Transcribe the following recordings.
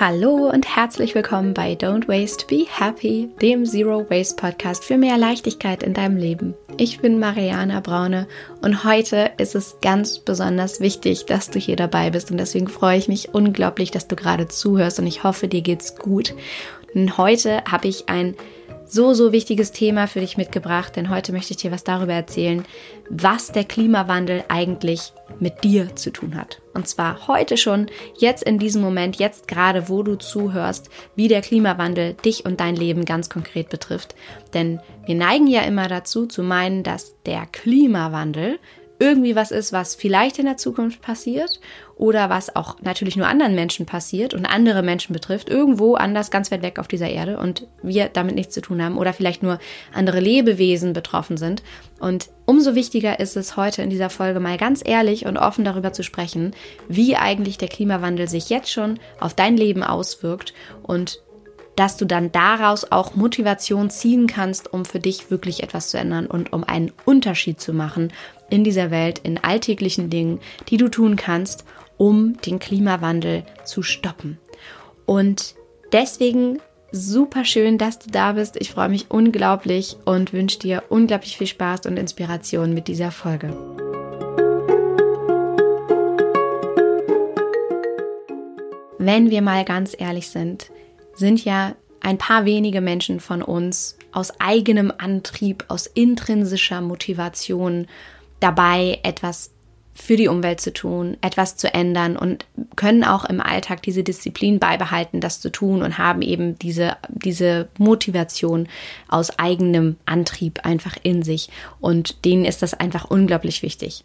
Hallo und herzlich willkommen bei Don't Waste, Be Happy, dem Zero Waste Podcast für mehr Leichtigkeit in deinem Leben. Ich bin Mariana Braune und heute ist es ganz besonders wichtig, dass du hier dabei bist und deswegen freue ich mich unglaublich, dass du gerade zuhörst und ich hoffe, dir geht's gut. Und heute habe ich ein so, so wichtiges Thema für dich mitgebracht, denn heute möchte ich dir was darüber erzählen, was der Klimawandel eigentlich mit dir zu tun hat. Und zwar heute schon, jetzt in diesem Moment, jetzt gerade, wo du zuhörst, wie der Klimawandel dich und dein Leben ganz konkret betrifft. Denn wir neigen ja immer dazu zu meinen, dass der Klimawandel irgendwie was ist, was vielleicht in der Zukunft passiert oder was auch natürlich nur anderen Menschen passiert und andere Menschen betrifft, irgendwo anders ganz weit weg auf dieser Erde und wir damit nichts zu tun haben oder vielleicht nur andere Lebewesen betroffen sind. Und umso wichtiger ist es heute in dieser Folge mal ganz ehrlich und offen darüber zu sprechen, wie eigentlich der Klimawandel sich jetzt schon auf dein Leben auswirkt und dass du dann daraus auch Motivation ziehen kannst, um für dich wirklich etwas zu ändern und um einen Unterschied zu machen in dieser Welt, in alltäglichen Dingen, die du tun kannst, um den Klimawandel zu stoppen. Und deswegen super schön, dass du da bist. Ich freue mich unglaublich und wünsche dir unglaublich viel Spaß und Inspiration mit dieser Folge. Wenn wir mal ganz ehrlich sind, sind ja ein paar wenige Menschen von uns aus eigenem Antrieb, aus intrinsischer Motivation dabei, etwas für die Umwelt zu tun, etwas zu ändern und können auch im Alltag diese Disziplin beibehalten, das zu tun und haben eben diese, diese Motivation aus eigenem Antrieb einfach in sich. Und denen ist das einfach unglaublich wichtig.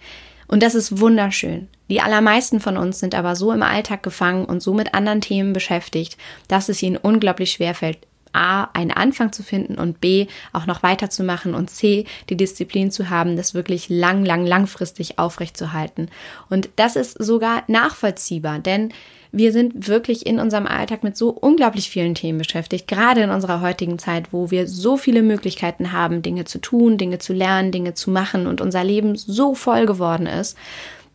Und das ist wunderschön. Die allermeisten von uns sind aber so im Alltag gefangen und so mit anderen Themen beschäftigt, dass es ihnen unglaublich schwer fällt, A, einen Anfang zu finden und B, auch noch weiterzumachen und C, die Disziplin zu haben, das wirklich lang, lang, langfristig aufrechtzuerhalten. Und das ist sogar nachvollziehbar, denn wir sind wirklich in unserem Alltag mit so unglaublich vielen Themen beschäftigt, gerade in unserer heutigen Zeit, wo wir so viele Möglichkeiten haben, Dinge zu tun, Dinge zu lernen, Dinge zu machen und unser Leben so voll geworden ist,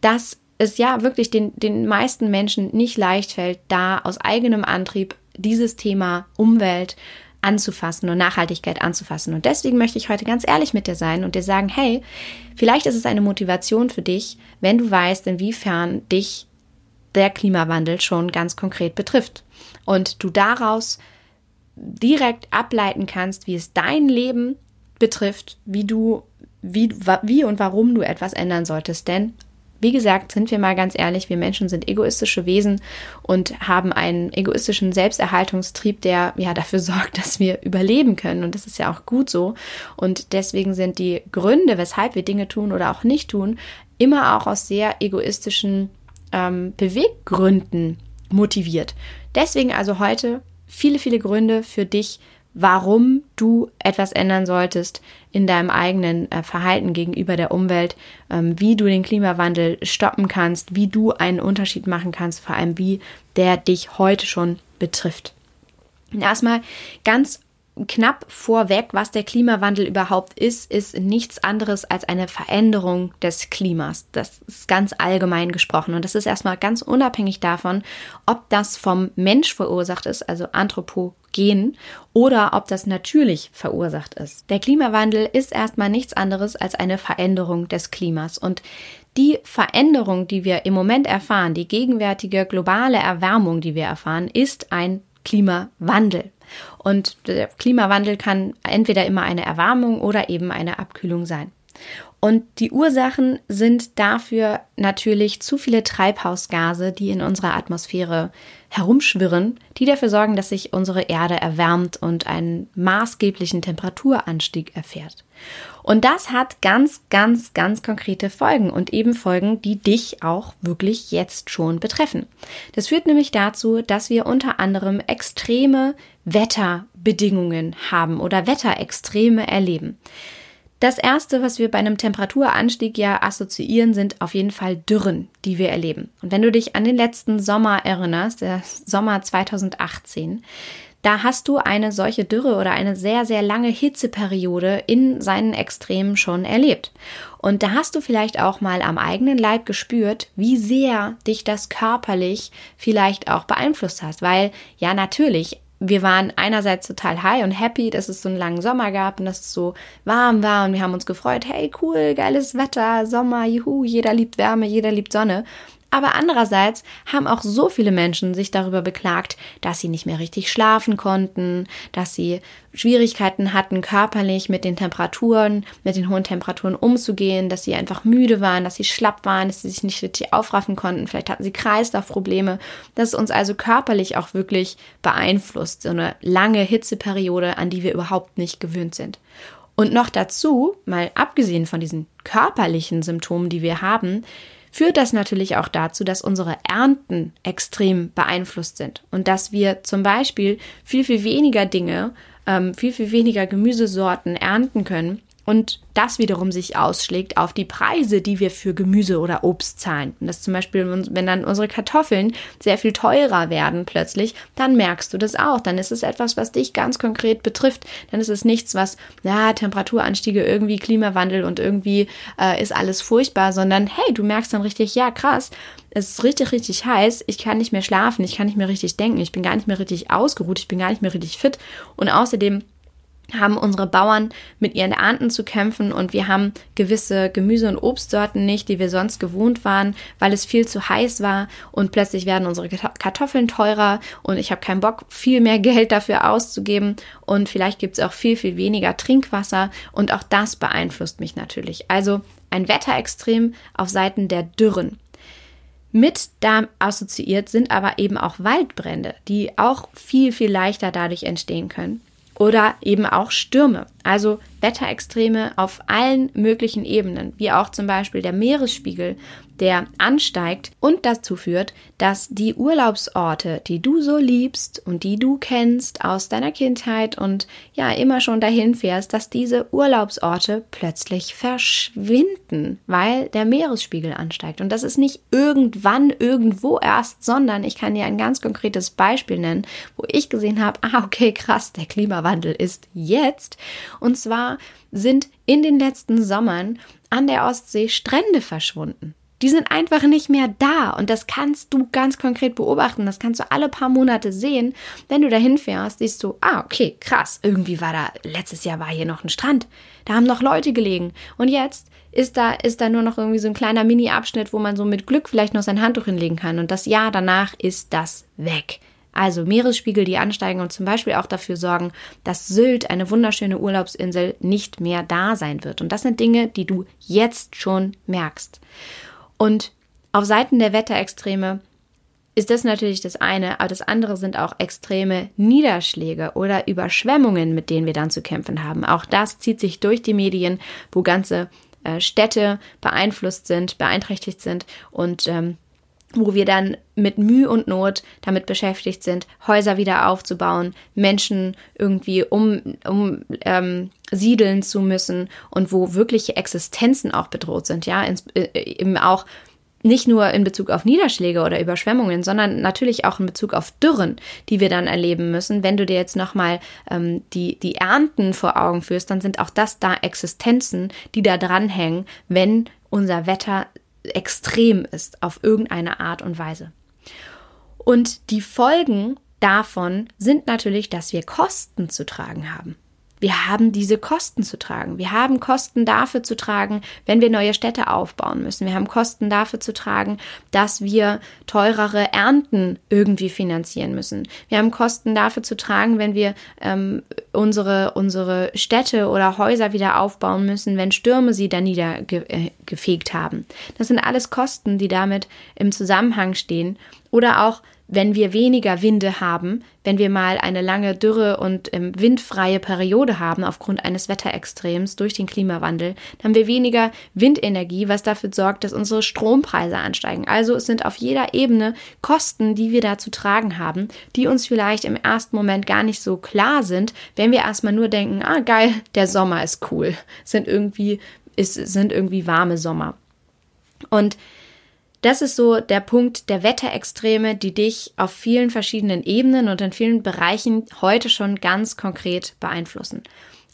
dass es ja wirklich den, den meisten Menschen nicht leicht fällt, da aus eigenem Antrieb dieses Thema Umwelt anzufassen und Nachhaltigkeit anzufassen. Und deswegen möchte ich heute ganz ehrlich mit dir sein und dir sagen, hey, vielleicht ist es eine Motivation für dich, wenn du weißt, inwiefern dich der Klimawandel schon ganz konkret betrifft. Und du daraus direkt ableiten kannst, wie es dein Leben betrifft, wie du, wie, wie und warum du etwas ändern solltest. Denn wie gesagt, sind wir mal ganz ehrlich, wir Menschen sind egoistische Wesen und haben einen egoistischen Selbsterhaltungstrieb, der ja dafür sorgt, dass wir überleben können. Und das ist ja auch gut so. Und deswegen sind die Gründe, weshalb wir Dinge tun oder auch nicht tun, immer auch aus sehr egoistischen ähm, Beweggründen motiviert. Deswegen also heute viele, viele Gründe für dich, warum du etwas ändern solltest in deinem eigenen äh, Verhalten gegenüber der Umwelt, ähm, wie du den Klimawandel stoppen kannst, wie du einen Unterschied machen kannst, vor allem wie der dich heute schon betrifft. Erstmal ganz knapp vorweg, was der Klimawandel überhaupt ist, ist nichts anderes als eine Veränderung des Klimas. Das ist ganz allgemein gesprochen und das ist erstmal ganz unabhängig davon, ob das vom Mensch verursacht ist, also anthropogen, oder ob das natürlich verursacht ist. Der Klimawandel ist erstmal nichts anderes als eine Veränderung des Klimas und die Veränderung, die wir im Moment erfahren, die gegenwärtige globale Erwärmung, die wir erfahren, ist ein Klimawandel. Und der Klimawandel kann entweder immer eine Erwärmung oder eben eine Abkühlung sein. Und die Ursachen sind dafür natürlich zu viele Treibhausgase, die in unserer Atmosphäre herumschwirren, die dafür sorgen, dass sich unsere Erde erwärmt und einen maßgeblichen Temperaturanstieg erfährt. Und das hat ganz, ganz, ganz konkrete Folgen und eben Folgen, die dich auch wirklich jetzt schon betreffen. Das führt nämlich dazu, dass wir unter anderem extreme Wetterbedingungen haben oder Wetterextreme erleben. Das erste, was wir bei einem Temperaturanstieg ja assoziieren, sind auf jeden Fall Dürren, die wir erleben. Und wenn du dich an den letzten Sommer erinnerst, der Sommer 2018, da hast du eine solche Dürre oder eine sehr, sehr lange Hitzeperiode in seinen Extremen schon erlebt. Und da hast du vielleicht auch mal am eigenen Leib gespürt, wie sehr dich das körperlich vielleicht auch beeinflusst hast. Weil ja, natürlich, wir waren einerseits total high und happy, dass es so einen langen Sommer gab und dass es so warm war und wir haben uns gefreut, hey cool, geiles Wetter, Sommer, juhu, jeder liebt Wärme, jeder liebt Sonne. Aber andererseits haben auch so viele Menschen sich darüber beklagt, dass sie nicht mehr richtig schlafen konnten, dass sie Schwierigkeiten hatten, körperlich mit den Temperaturen, mit den hohen Temperaturen umzugehen, dass sie einfach müde waren, dass sie schlapp waren, dass sie sich nicht richtig aufraffen konnten. Vielleicht hatten sie Kreislaufprobleme. Das ist uns also körperlich auch wirklich beeinflusst. So eine lange Hitzeperiode, an die wir überhaupt nicht gewöhnt sind. Und noch dazu, mal abgesehen von diesen körperlichen Symptomen, die wir haben, führt das natürlich auch dazu, dass unsere Ernten extrem beeinflusst sind und dass wir zum Beispiel viel, viel weniger Dinge, ähm, viel, viel weniger Gemüsesorten ernten können, und das wiederum sich ausschlägt auf die Preise, die wir für Gemüse oder Obst zahlen. Und das zum Beispiel, wenn dann unsere Kartoffeln sehr viel teurer werden plötzlich, dann merkst du das auch. Dann ist es etwas, was dich ganz konkret betrifft. Dann ist es nichts, was, ja, Temperaturanstiege, irgendwie Klimawandel und irgendwie äh, ist alles furchtbar, sondern hey, du merkst dann richtig, ja, krass, es ist richtig, richtig heiß, ich kann nicht mehr schlafen, ich kann nicht mehr richtig denken, ich bin gar nicht mehr richtig ausgeruht, ich bin gar nicht mehr richtig fit. Und außerdem haben unsere Bauern mit ihren Ernten zu kämpfen und wir haben gewisse Gemüse- und Obstsorten nicht, die wir sonst gewohnt waren, weil es viel zu heiß war und plötzlich werden unsere Kartoffeln teurer und ich habe keinen Bock, viel mehr Geld dafür auszugeben und vielleicht gibt es auch viel, viel weniger Trinkwasser und auch das beeinflusst mich natürlich. Also ein Wetterextrem auf Seiten der Dürren. Mit da assoziiert sind aber eben auch Waldbrände, die auch viel, viel leichter dadurch entstehen können oder eben auch Stürme, also Wetterextreme auf allen möglichen Ebenen, wie auch zum Beispiel der Meeresspiegel, der ansteigt und dazu führt, dass die Urlaubsorte, die du so liebst und die du kennst aus deiner Kindheit und ja immer schon dahin fährst, dass diese Urlaubsorte plötzlich verschwinden, weil der Meeresspiegel ansteigt. Und das ist nicht irgendwann irgendwo erst, sondern ich kann dir ein ganz konkretes Beispiel nennen, wo ich gesehen habe, ah okay, krass, der Klimawandel ist jetzt. Und zwar sind in den letzten Sommern an der Ostsee Strände verschwunden. Die sind einfach nicht mehr da und das kannst du ganz konkret beobachten. Das kannst du alle paar Monate sehen. Wenn du dahin fährst, siehst du, ah, okay, krass, irgendwie war da, letztes Jahr war hier noch ein Strand. Da haben noch Leute gelegen. Und jetzt ist da, ist da nur noch irgendwie so ein kleiner Mini-Abschnitt, wo man so mit Glück vielleicht noch sein Handtuch hinlegen kann. Und das Jahr danach ist das weg. Also Meeresspiegel, die ansteigen und zum Beispiel auch dafür sorgen, dass Sylt, eine wunderschöne Urlaubsinsel, nicht mehr da sein wird. Und das sind Dinge, die du jetzt schon merkst. Und auf Seiten der Wetterextreme ist das natürlich das eine, aber das andere sind auch extreme Niederschläge oder Überschwemmungen, mit denen wir dann zu kämpfen haben. Auch das zieht sich durch die Medien, wo ganze äh, Städte beeinflusst sind, beeinträchtigt sind und ähm, wo wir dann mit Mühe und Not damit beschäftigt sind, Häuser wieder aufzubauen, Menschen irgendwie um, um ähm, siedeln zu müssen und wo wirkliche Existenzen auch bedroht sind, ja, ins, äh, eben auch nicht nur in Bezug auf Niederschläge oder Überschwemmungen, sondern natürlich auch in Bezug auf Dürren, die wir dann erleben müssen. Wenn du dir jetzt nochmal ähm, die, die Ernten vor Augen führst, dann sind auch das da Existenzen, die da dranhängen, wenn unser Wetter extrem ist auf irgendeine Art und Weise. Und die Folgen davon sind natürlich, dass wir Kosten zu tragen haben. Wir haben diese Kosten zu tragen. Wir haben Kosten dafür zu tragen, wenn wir neue Städte aufbauen müssen. Wir haben Kosten dafür zu tragen, dass wir teurere Ernten irgendwie finanzieren müssen. Wir haben Kosten dafür zu tragen, wenn wir ähm, unsere, unsere Städte oder Häuser wieder aufbauen müssen, wenn Stürme sie da niedergefegt äh, haben. Das sind alles Kosten, die damit im Zusammenhang stehen. Oder auch wenn wir weniger Winde haben, wenn wir mal eine lange Dürre und ähm, windfreie Periode haben aufgrund eines Wetterextrems durch den Klimawandel, dann haben wir weniger Windenergie, was dafür sorgt, dass unsere Strompreise ansteigen. Also es sind auf jeder Ebene Kosten, die wir da zu tragen haben, die uns vielleicht im ersten Moment gar nicht so klar sind, wenn wir erstmal nur denken, ah geil, der Sommer ist cool, sind irgendwie, ist, sind irgendwie warme Sommer. Und das ist so der Punkt der Wetterextreme, die dich auf vielen verschiedenen Ebenen und in vielen Bereichen heute schon ganz konkret beeinflussen.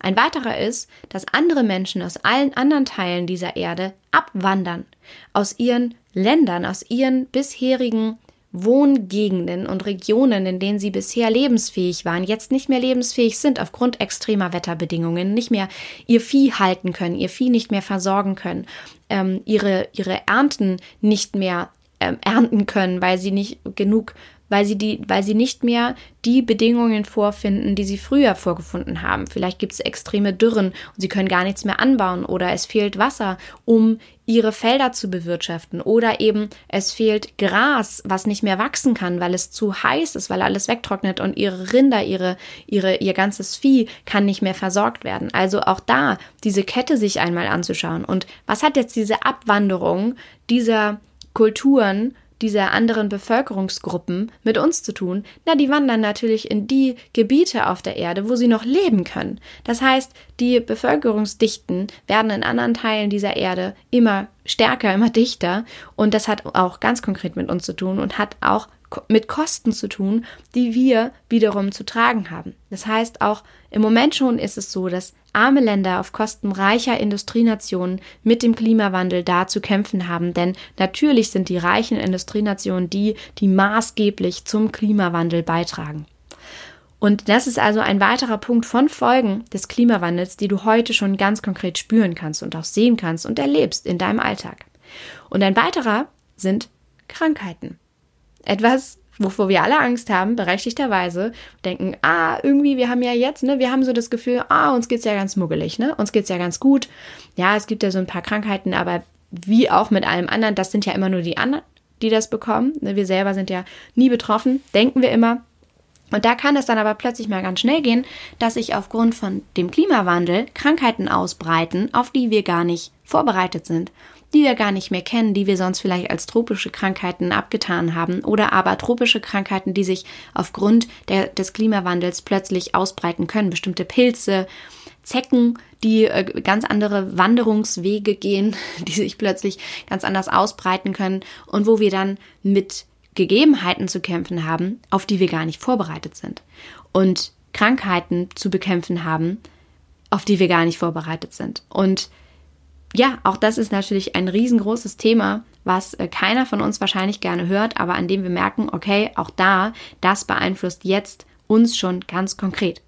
Ein weiterer ist, dass andere Menschen aus allen anderen Teilen dieser Erde abwandern, aus ihren Ländern, aus ihren bisherigen Wohngegenden und Regionen, in denen sie bisher lebensfähig waren, jetzt nicht mehr lebensfähig sind aufgrund extremer Wetterbedingungen, nicht mehr ihr Vieh halten können, ihr Vieh nicht mehr versorgen können, ähm, ihre, ihre Ernten nicht mehr ähm, ernten können, weil sie nicht genug weil sie die, weil sie nicht mehr die Bedingungen vorfinden, die sie früher vorgefunden haben. Vielleicht gibt es extreme Dürren und sie können gar nichts mehr anbauen oder es fehlt Wasser, um ihre Felder zu bewirtschaften oder eben es fehlt Gras, was nicht mehr wachsen kann, weil es zu heiß ist, weil alles wegtrocknet und ihre Rinder, ihre, ihre, ihr ganzes Vieh kann nicht mehr versorgt werden. Also auch da diese Kette sich einmal anzuschauen. Und was hat jetzt diese Abwanderung dieser Kulturen dieser anderen Bevölkerungsgruppen mit uns zu tun? Na, die wandern natürlich in die Gebiete auf der Erde, wo sie noch leben können. Das heißt, die Bevölkerungsdichten werden in anderen Teilen dieser Erde immer stärker, immer dichter und das hat auch ganz konkret mit uns zu tun und hat auch mit Kosten zu tun, die wir wiederum zu tragen haben. Das heißt, auch im Moment schon ist es so, dass arme Länder auf Kosten reicher Industrienationen mit dem Klimawandel da zu kämpfen haben. Denn natürlich sind die reichen Industrienationen die, die maßgeblich zum Klimawandel beitragen. Und das ist also ein weiterer Punkt von Folgen des Klimawandels, die du heute schon ganz konkret spüren kannst und auch sehen kannst und erlebst in deinem Alltag. Und ein weiterer sind Krankheiten. Etwas, wovor wir alle Angst haben, berechtigterweise, denken, ah, irgendwie, wir haben ja jetzt, ne, wir haben so das Gefühl, ah, uns geht's ja ganz muggelig, ne, uns geht's ja ganz gut. Ja, es gibt ja so ein paar Krankheiten, aber wie auch mit allem anderen, das sind ja immer nur die anderen, die das bekommen. Ne, wir selber sind ja nie betroffen, denken wir immer. Und da kann es dann aber plötzlich mal ganz schnell gehen, dass sich aufgrund von dem Klimawandel Krankheiten ausbreiten, auf die wir gar nicht vorbereitet sind die wir gar nicht mehr kennen, die wir sonst vielleicht als tropische Krankheiten abgetan haben oder aber tropische Krankheiten, die sich aufgrund der, des Klimawandels plötzlich ausbreiten können. Bestimmte Pilze, Zecken, die äh, ganz andere Wanderungswege gehen, die sich plötzlich ganz anders ausbreiten können und wo wir dann mit Gegebenheiten zu kämpfen haben, auf die wir gar nicht vorbereitet sind. Und Krankheiten zu bekämpfen haben, auf die wir gar nicht vorbereitet sind. Und ja, auch das ist natürlich ein riesengroßes Thema, was äh, keiner von uns wahrscheinlich gerne hört, aber an dem wir merken, okay, auch da, das beeinflusst jetzt uns schon ganz konkret.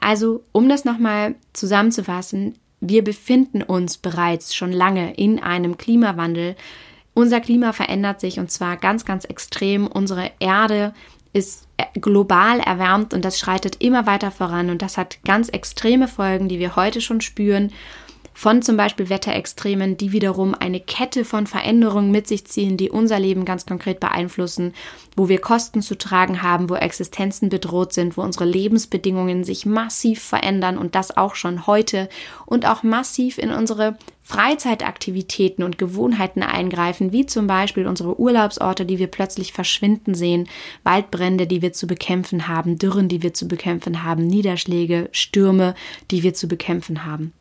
Also, um das nochmal zusammenzufassen, wir befinden uns bereits schon lange in einem Klimawandel. Unser Klima verändert sich und zwar ganz, ganz extrem. Unsere Erde ist äh, global erwärmt und das schreitet immer weiter voran und das hat ganz extreme Folgen, die wir heute schon spüren von zum Beispiel Wetterextremen, die wiederum eine Kette von Veränderungen mit sich ziehen, die unser Leben ganz konkret beeinflussen, wo wir Kosten zu tragen haben, wo Existenzen bedroht sind, wo unsere Lebensbedingungen sich massiv verändern und das auch schon heute und auch massiv in unsere Freizeitaktivitäten und Gewohnheiten eingreifen, wie zum Beispiel unsere Urlaubsorte, die wir plötzlich verschwinden sehen, Waldbrände, die wir zu bekämpfen haben, Dürren, die wir zu bekämpfen haben, Niederschläge, Stürme, die wir zu bekämpfen haben.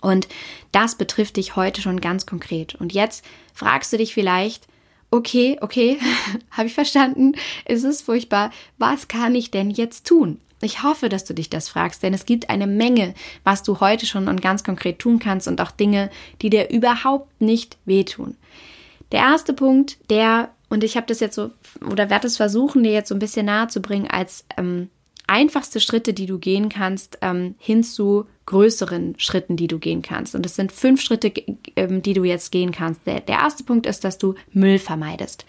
Und das betrifft dich heute schon ganz konkret. Und jetzt fragst du dich vielleicht, okay, okay, habe ich verstanden, es ist furchtbar, was kann ich denn jetzt tun? Ich hoffe, dass du dich das fragst, denn es gibt eine Menge, was du heute schon und ganz konkret tun kannst und auch Dinge, die dir überhaupt nicht wehtun. Der erste Punkt, der, und ich habe das jetzt so, oder werde es versuchen, dir jetzt so ein bisschen nahe zu bringen, als ähm, einfachste Schritte, die du gehen kannst, ähm, hin zu größeren Schritten, die du gehen kannst. Und es sind fünf Schritte, ähm, die du jetzt gehen kannst. Der, der erste Punkt ist, dass du Müll vermeidest.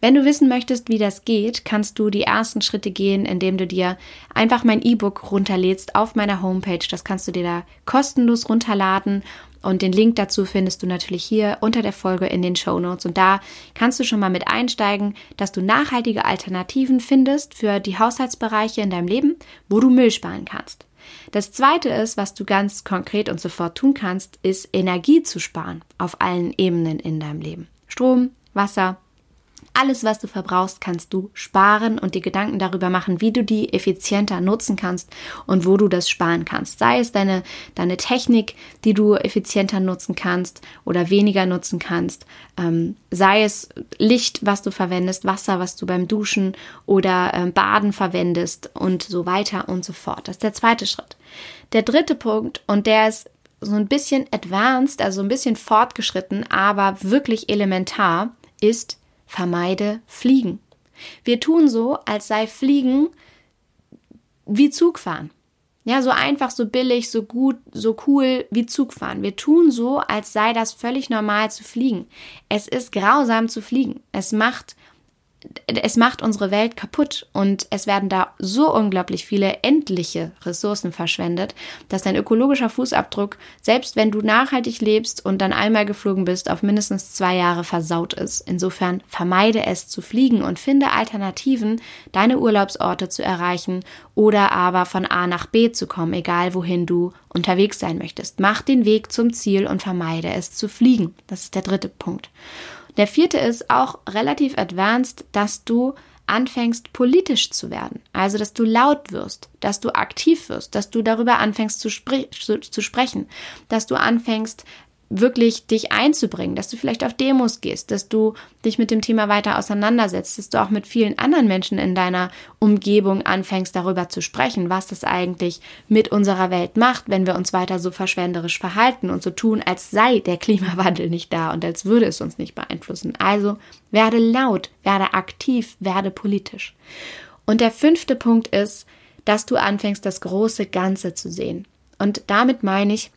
Wenn du wissen möchtest, wie das geht, kannst du die ersten Schritte gehen, indem du dir einfach mein E-Book runterlädst auf meiner Homepage. Das kannst du dir da kostenlos runterladen und den Link dazu findest du natürlich hier unter der Folge in den Show Notes. Und da kannst du schon mal mit einsteigen, dass du nachhaltige Alternativen findest für die Haushaltsbereiche in deinem Leben, wo du Müll sparen kannst. Das zweite ist, was du ganz konkret und sofort tun kannst, ist Energie zu sparen auf allen Ebenen in deinem Leben. Strom, Wasser, Alles, was du verbrauchst, kannst du sparen und dir Gedanken darüber machen, wie du die effizienter nutzen kannst und wo du das sparen kannst. Sei es deine, deine Technik, die du effizienter nutzen kannst oder weniger nutzen kannst. Ähm, sei es Licht, was du verwendest, Wasser, was du beim Duschen oder ähm, Baden verwendest und so weiter und so fort. Das ist der zweite Schritt. Der dritte Punkt, und der ist so ein bisschen advanced, also ein bisschen fortgeschritten, aber wirklich elementar, ist vermeide Fliegen. Wir tun so, als sei Fliegen wie Zugfahren. Ja, so einfach, so billig, so gut, so cool wie Zugfahren. Wir tun so, als sei das völlig normal zu fliegen. Es ist grausam zu fliegen. Es macht es macht unsere Welt kaputt und es werden da so unglaublich viele endliche Ressourcen verschwendet, dass dein ökologischer Fußabdruck, selbst wenn du nachhaltig lebst und dann einmal geflogen bist, auf mindestens zwei Jahre versaut ist. Insofern vermeide es zu fliegen und finde Alternativen, deine Urlaubsorte zu erreichen oder aber von A nach B zu kommen, egal wohin du unterwegs sein möchtest. Mach den Weg zum Ziel und vermeide es zu fliegen. Das ist der dritte Punkt. Der vierte ist auch relativ advanced, dass du anfängst politisch zu werden. Also, dass du laut wirst, dass du aktiv wirst, dass du darüber anfängst zu, spre zu, zu sprechen, dass du anfängst, wirklich dich einzubringen, dass du vielleicht auf Demos gehst, dass du dich mit dem Thema weiter auseinandersetzt, dass du auch mit vielen anderen Menschen in deiner Umgebung anfängst darüber zu sprechen, was das eigentlich mit unserer Welt macht, wenn wir uns weiter so verschwenderisch verhalten und so tun, als sei der Klimawandel nicht da und als würde es uns nicht beeinflussen. Also werde laut, werde aktiv, werde politisch. Und der fünfte Punkt ist, dass du anfängst, das große Ganze zu sehen. Und damit meine ich,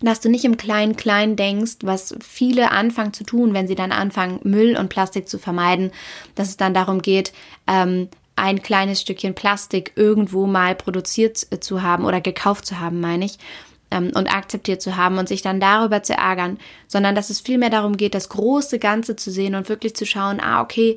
dass du nicht im Klein-Klein denkst, was viele anfangen zu tun, wenn sie dann anfangen, Müll und Plastik zu vermeiden, dass es dann darum geht, ähm, ein kleines Stückchen Plastik irgendwo mal produziert äh, zu haben oder gekauft zu haben, meine ich, ähm, und akzeptiert zu haben und sich dann darüber zu ärgern, sondern dass es vielmehr darum geht, das große Ganze zu sehen und wirklich zu schauen, ah, okay,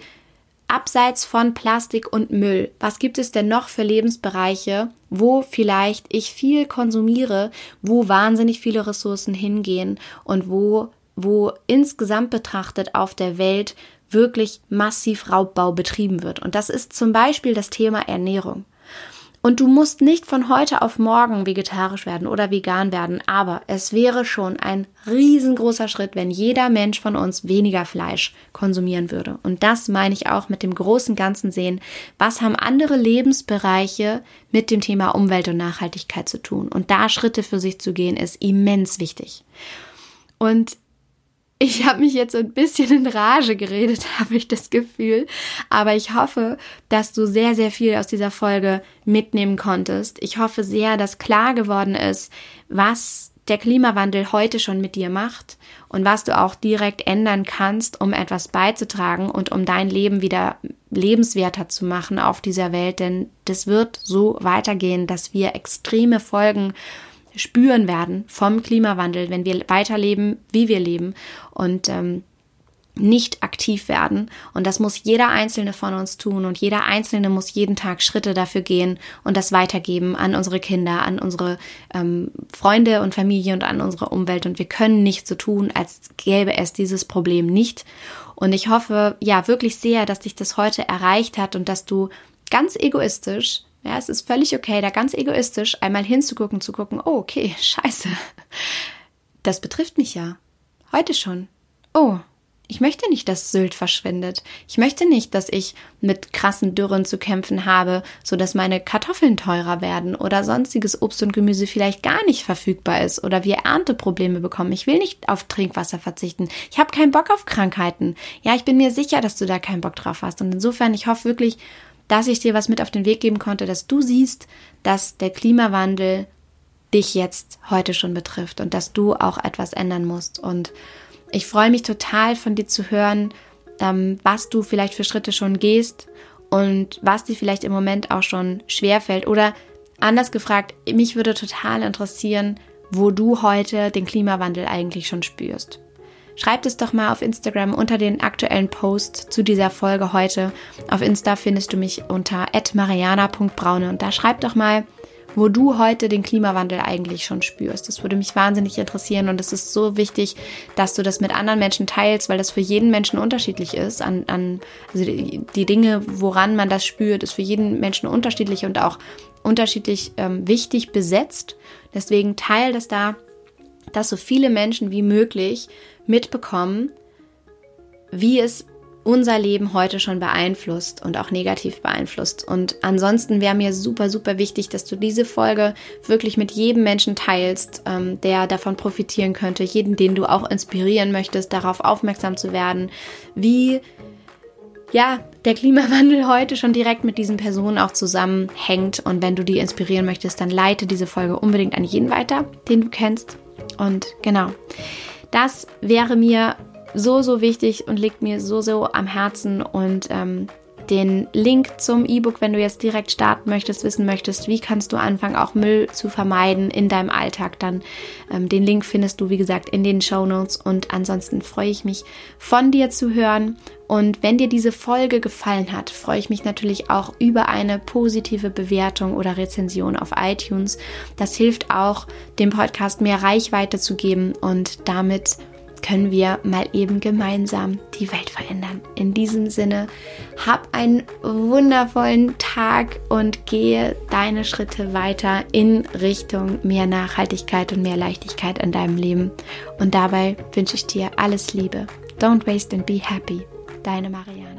abseits von Plastik und Müll, was gibt es denn noch für Lebensbereiche, wo vielleicht ich viel konsumiere, wo wahnsinnig viele Ressourcen hingehen und wo, wo insgesamt betrachtet auf der Welt wirklich massiv Raubbau betrieben wird. Und das ist zum Beispiel das Thema Ernährung. Und du musst nicht von heute auf morgen vegetarisch werden oder vegan werden, aber es wäre schon ein riesengroßer Schritt, wenn jeder Mensch von uns weniger Fleisch konsumieren würde. Und das meine ich auch mit dem großen Ganzen sehen. Was haben andere Lebensbereiche mit dem Thema Umwelt und Nachhaltigkeit zu tun? Und da Schritte für sich zu gehen, ist immens wichtig. Und ich habe mich jetzt ein bisschen in Rage geredet, habe ich das Gefühl. Aber ich hoffe, dass du sehr, sehr viel aus dieser Folge mitnehmen konntest. Ich hoffe sehr, dass klar geworden ist, was der Klimawandel heute schon mit dir macht und was du auch direkt ändern kannst, um etwas beizutragen und um dein Leben wieder lebenswerter zu machen auf dieser Welt. Denn das wird so weitergehen, dass wir extreme Folgen spüren werden vom Klimawandel, wenn wir weiterleben, wie wir leben und ähm, nicht aktiv werden. Und das muss jeder Einzelne von uns tun. Und jeder Einzelne muss jeden Tag Schritte dafür gehen und das weitergeben an unsere Kinder, an unsere ähm, Freunde und Familie und an unsere Umwelt. Und wir können nicht so tun, als gäbe es dieses Problem nicht. Und ich hoffe ja wirklich sehr, dass dich das heute erreicht hat und dass du ganz egoistisch ja, es ist völlig okay, da ganz egoistisch einmal hinzugucken, zu gucken, oh, okay, scheiße. Das betrifft mich ja. Heute schon. Oh, ich möchte nicht, dass Sylt verschwindet. Ich möchte nicht, dass ich mit krassen Dürren zu kämpfen habe, so dass meine Kartoffeln teurer werden oder sonstiges Obst und Gemüse vielleicht gar nicht verfügbar ist oder wir Ernteprobleme bekommen. Ich will nicht auf Trinkwasser verzichten. Ich habe keinen Bock auf Krankheiten. Ja, ich bin mir sicher, dass du da keinen Bock drauf hast. Und insofern, ich hoffe wirklich, dass ich dir was mit auf den Weg geben konnte, dass du siehst, dass der Klimawandel dich jetzt heute schon betrifft und dass du auch etwas ändern musst. Und ich freue mich total von dir zu hören, ähm, was du vielleicht für Schritte schon gehst und was dir vielleicht im Moment auch schon schwerfällt. Oder anders gefragt, mich würde total interessieren, wo du heute den Klimawandel eigentlich schon spürst. Schreibt es doch mal auf Instagram unter den aktuellen Post zu dieser Folge heute. Auf Insta findest du mich unter @mariana.braune und da schreib doch mal, wo du heute den Klimawandel eigentlich schon spürst. Das würde mich wahnsinnig interessieren und es ist so wichtig, dass du das mit anderen Menschen teilst, weil das für jeden Menschen unterschiedlich ist. An, an, also die, Dinge, woran man das spürt, ist für jeden Menschen unterschiedlich und auch unterschiedlich ähm, wichtig besetzt. Deswegen teil das da, dass so viele Menschen wie möglich mitbekommen, wie es unser Leben heute schon beeinflusst und auch negativ beeinflusst. Und ansonsten wäre mir super, super wichtig, dass du diese Folge wirklich mit jedem Menschen teilst, ähm, der davon profitieren könnte, jeden, den du auch inspirieren möchtest, darauf aufmerksam zu werden, wie ja, der Klimawandel heute schon direkt mit diesen Personen auch zusammenhängt. Und wenn du die inspirieren möchtest, dann leite diese Folge unbedingt an jeden weiter, den du kennst. Und genau, das wäre mir so, so wichtig und liegt mir so, so am Herzen. Und ähm, den Link zum E-Book, wenn du jetzt direkt starten möchtest, wissen möchtest, wie kannst du anfangen, auch Müll zu vermeiden in deinem Alltag, dann ähm, den Link findest du, wie gesagt, in den Show Notes. Und ansonsten freue ich mich, von dir zu hören. Und wenn dir diese Folge gefallen hat, freue ich mich natürlich auch über eine positive Bewertung oder Rezension auf iTunes. Das hilft auch, dem Podcast mehr Reichweite zu geben und damit können wir mal eben gemeinsam die Welt verändern. In diesem Sinne, hab einen wundervollen Tag und gehe deine Schritte weiter in Richtung mehr Nachhaltigkeit und mehr Leichtigkeit in deinem Leben. Und dabei wünsche ich dir alles Liebe. Don't waste and be happy. Deine Marianne.